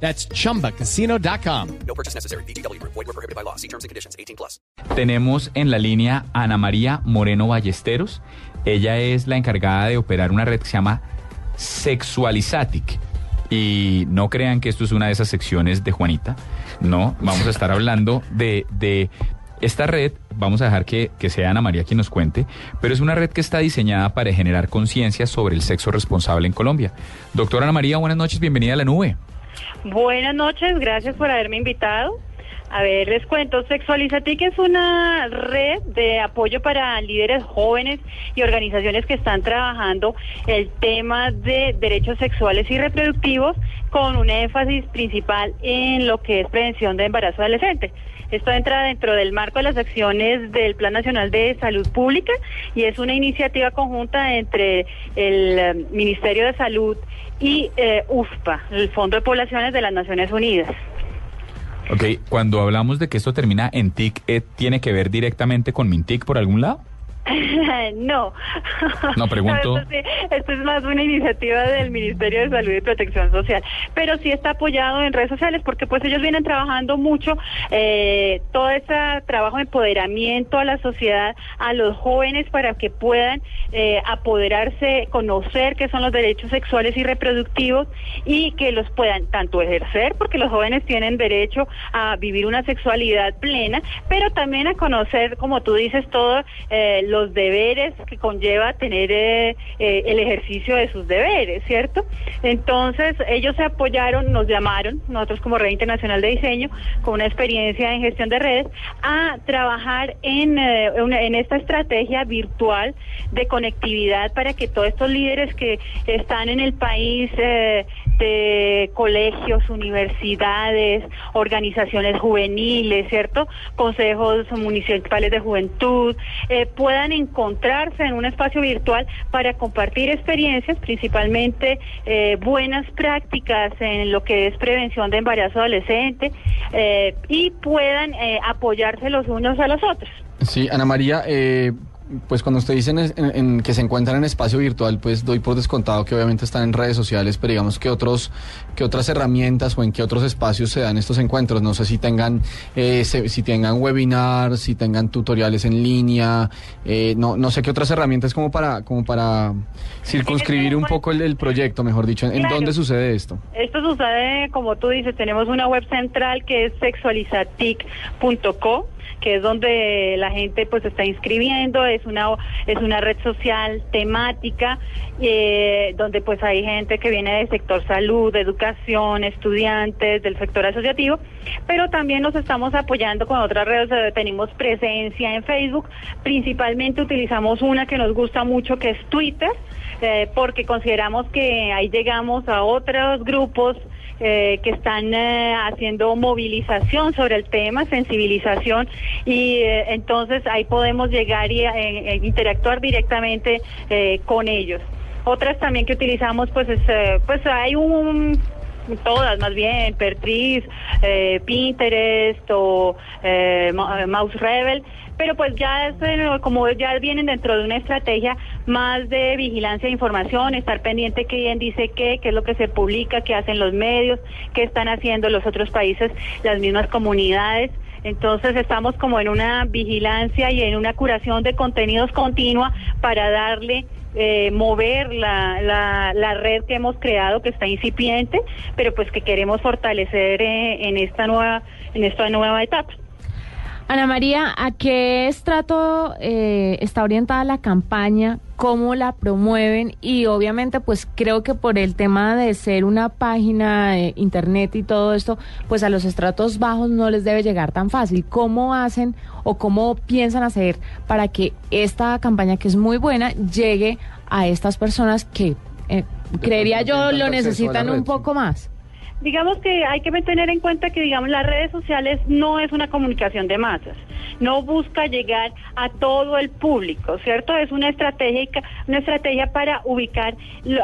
That's chumbacasino.com. No purchase necessary. BGW. Void were prohibited by law. See terms and conditions. 18 plus. Tenemos en la línea a Ana María Moreno Ballesteros. Ella es la encargada de operar una red que se llama Sexualizatic. Y no crean que esto es una de esas secciones de Juanita. No, vamos a estar hablando de, de esta red. Vamos a dejar que, que sea Ana María quien nos cuente. Pero es una red que está diseñada para generar conciencia sobre el sexo responsable en Colombia. Doctora Ana María, buenas noches. Bienvenida a la nube. Buenas noches, gracias por haberme invitado. A ver, les cuento, Sexualizatic es una red de apoyo para líderes jóvenes y organizaciones que están trabajando el tema de derechos sexuales y reproductivos con un énfasis principal en lo que es prevención de embarazo adolescente. Esto entra dentro del marco de las acciones del Plan Nacional de Salud Pública y es una iniciativa conjunta entre el eh, Ministerio de Salud y eh, UFPA, el Fondo de Poblaciones de las Naciones Unidas. Ok, cuando hablamos de que esto termina en TIC, ¿eh, ¿tiene que ver directamente con Mintic por algún lado? no. No, pregunto. Esto, sí, esto es más una iniciativa del Ministerio de Salud y Protección Social, pero sí está apoyado en redes sociales porque pues ellos vienen trabajando mucho eh, todo ese trabajo de empoderamiento a la sociedad, a los jóvenes para que puedan eh, apoderarse, conocer qué son los derechos sexuales y reproductivos y que los puedan tanto ejercer, porque los jóvenes tienen derecho a vivir una sexualidad plena, pero también a conocer, como tú dices, todo eh, los deberes que conlleva tener eh, eh, el ejercicio de sus deberes, ¿cierto? Entonces, ellos se apoyaron, nos llamaron, nosotros como Red Internacional de Diseño, con una experiencia en gestión de redes, a trabajar en, eh, en esta estrategia virtual de conectividad para que todos estos líderes que están en el país, colegios, universidades, organizaciones juveniles, ¿cierto? Consejos municipales de juventud, eh, puedan encontrarse en un espacio virtual para compartir experiencias, principalmente eh, buenas prácticas en lo que es prevención de embarazo adolescente eh, y puedan eh, apoyarse los unos a los otros. Sí, Ana María, eh, pues cuando usted dice en, en- en que se encuentran en espacio virtual, pues doy por descontado que obviamente están en redes sociales, pero digamos que otros, que otras herramientas o en qué otros espacios se dan estos encuentros. No sé si tengan, eh, se- si tengan webinars, si tengan tutoriales en línea, eh, no, no sé qué otras herramientas como para, como para circunscribir un poco el, el proyecto, mejor dicho. ¿En, Claro. dónde sucede esto? Esto sucede, como tú dices, tenemos una web central que es sexualizatic.co que es donde la gente pues está inscribiendo, es una es una red social temática eh, donde pues hay gente que viene del sector salud, educación, estudiantes, del sector asociativo, pero también nos estamos apoyando con otras redes, eh, tenemos presencia en Facebook, principalmente utilizamos una que nos gusta mucho que es Twitter, eh, porque consideramos que ahí llegamos a otros grupos eh, que están eh, haciendo movilización sobre el tema, sensibilización, y eh, entonces ahí podemos llegar y eh, eh, interactuar directamente con ellos. Otras también que utilizamos, pues, es, pues hay un todas más bien, Pertris, eh, Pinterest o eh, Mouse Rebel, pero pues ya es, como ya vienen dentro de una estrategia más de vigilancia de información, estar pendiente quién dice qué, qué es lo que se publica, qué hacen los medios, qué están haciendo los otros países, las mismas comunidades. Entonces estamos como en una vigilancia y en una curación de contenidos continua para darle eh, mover la, la, la red que hemos creado que está incipiente, pero pues que queremos fortalecer eh, en esta nueva en esta nueva etapa. Ana María, ¿a qué estrato eh, está orientada la campaña? ¿Cómo la promueven? Y obviamente, pues creo que por el tema de ser una página de internet y todo esto, pues a los estratos bajos no les debe llegar tan fácil. ¿Cómo hacen o cómo piensan hacer para que esta campaña, que es muy buena, llegue a estas personas que, eh, creería yo, lo necesitan un poco más? Digamos que hay que tener en cuenta que digamos las redes sociales no es una comunicación de masas. no busca llegar a todo el público, ¿cierto? Es una estrategia, una estrategia para ubicar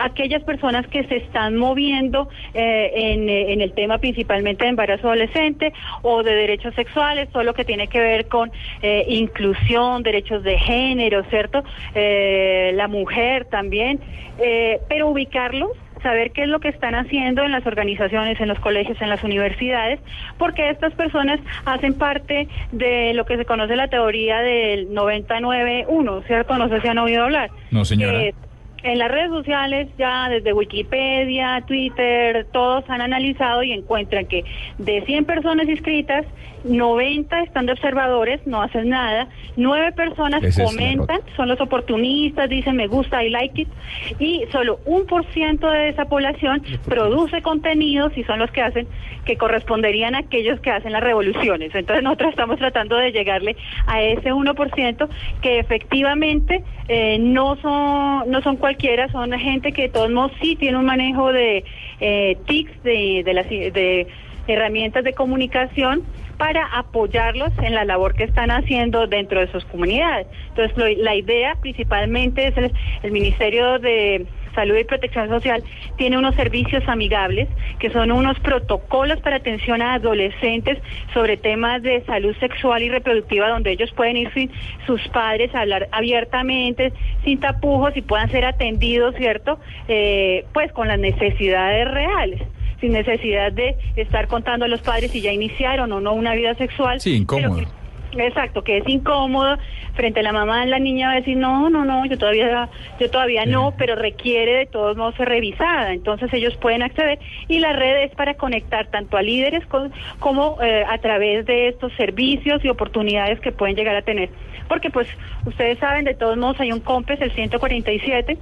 aquellas personas que se están moviendo eh, en, eh, en el tema principalmente de embarazo adolescente o de derechos sexuales, todo lo que tiene que ver con eh, inclusión, derechos de género, ¿cierto? Eh, la mujer también, eh, pero ubicarlos saber qué es lo que están haciendo en las organizaciones, en los colegios, en las universidades, porque estas personas hacen parte de lo que se conoce la teoría del 99-1, ¿cierto? No sé si han oído hablar. No, señora. Que en las redes sociales, ya desde Wikipedia, Twitter, todos han analizado y encuentran que de 100 personas inscritas, 90 están de observadores, no hacen nada, 9 personas Ese comentan, son los oportunistas, dicen me gusta, I like it, y solo un por ciento de esa población produce contenidos y son los que hacen, que corresponderían a aquellos que hacen las revoluciones. Entonces nosotros estamos tratando de llegarle a ese 1% que efectivamente eh, no son no son cualquiera, son gente que de todos modos sí tiene un manejo de eh, TICs, de, de las de herramientas de comunicación para apoyarlos en la labor que están haciendo dentro de sus comunidades. Entonces, la idea principalmente es el, el Ministerio de Salud y Protección Social tiene unos servicios amigables que son unos protocolos para atención a adolescentes sobre temas de salud sexual y reproductiva donde ellos pueden ir sin sus padres a hablar abiertamente, sin tapujos y puedan ser atendidos, ¿cierto? Eh, pues con las necesidades reales sin necesidad de estar contando a los padres si ya iniciaron o no una vida sexual. Sí, incómodo. Que- Exacto, que es incómodo frente a la mamá la niña va a decir no, no, no, yo todavía, yo todavía no, pero requiere de todos modos ser revisada, entonces ellos pueden acceder y la red es para conectar tanto a líderes con- como eh, a través de estos servicios y oportunidades que pueden llegar a tener, porque pues ustedes saben de todos modos hay un COMPES el 147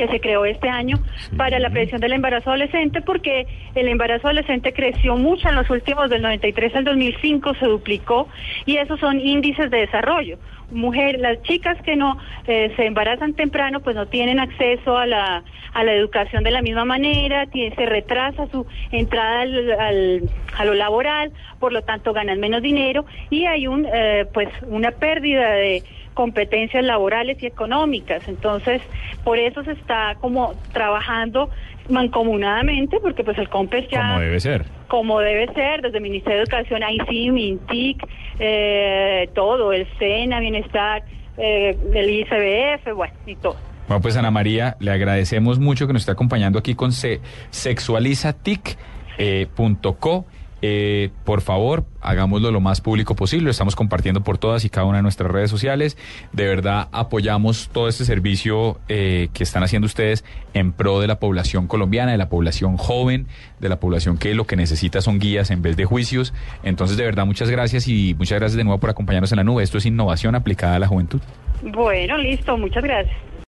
que se creó este año para la prevención del embarazo adolescente porque el embarazo adolescente creció mucho en los últimos del 93 al 2005 se duplicó y esos son índices de desarrollo. Mujer las chicas que no eh, se embarazan temprano pues no tienen acceso a la a la educación de la misma manera tiene- se retrasa su entrada al, al- a lo laboral por lo tanto ganan menos dinero y hay un eh, pues una pérdida de competencias laborales y económicas. Entonces, por eso se está como trabajando mancomunadamente, porque pues el COMPES ya... Como debe ser. Como debe ser, desde el Ministerio de Educación, ahí sí, MINTIC, eh, todo, el SENA, Bienestar, eh, el ICBF, bueno, y todo. Bueno, pues Ana María, le agradecemos mucho que nos esté acompañando aquí con se sexualizatic.co. Eh, por favor, hagámoslo lo más público posible. Lo estamos compartiendo por todas y cada una de nuestras redes sociales. De verdad, apoyamos todo este servicio eh, que están haciendo ustedes en pro de la población colombiana, de la población joven, de la población que lo que necesita son guías en vez de juicios. Entonces, de verdad, muchas gracias y muchas gracias de nuevo por acompañarnos en la nube. Esto es innovación aplicada a la juventud. Bueno, listo, muchas gracias.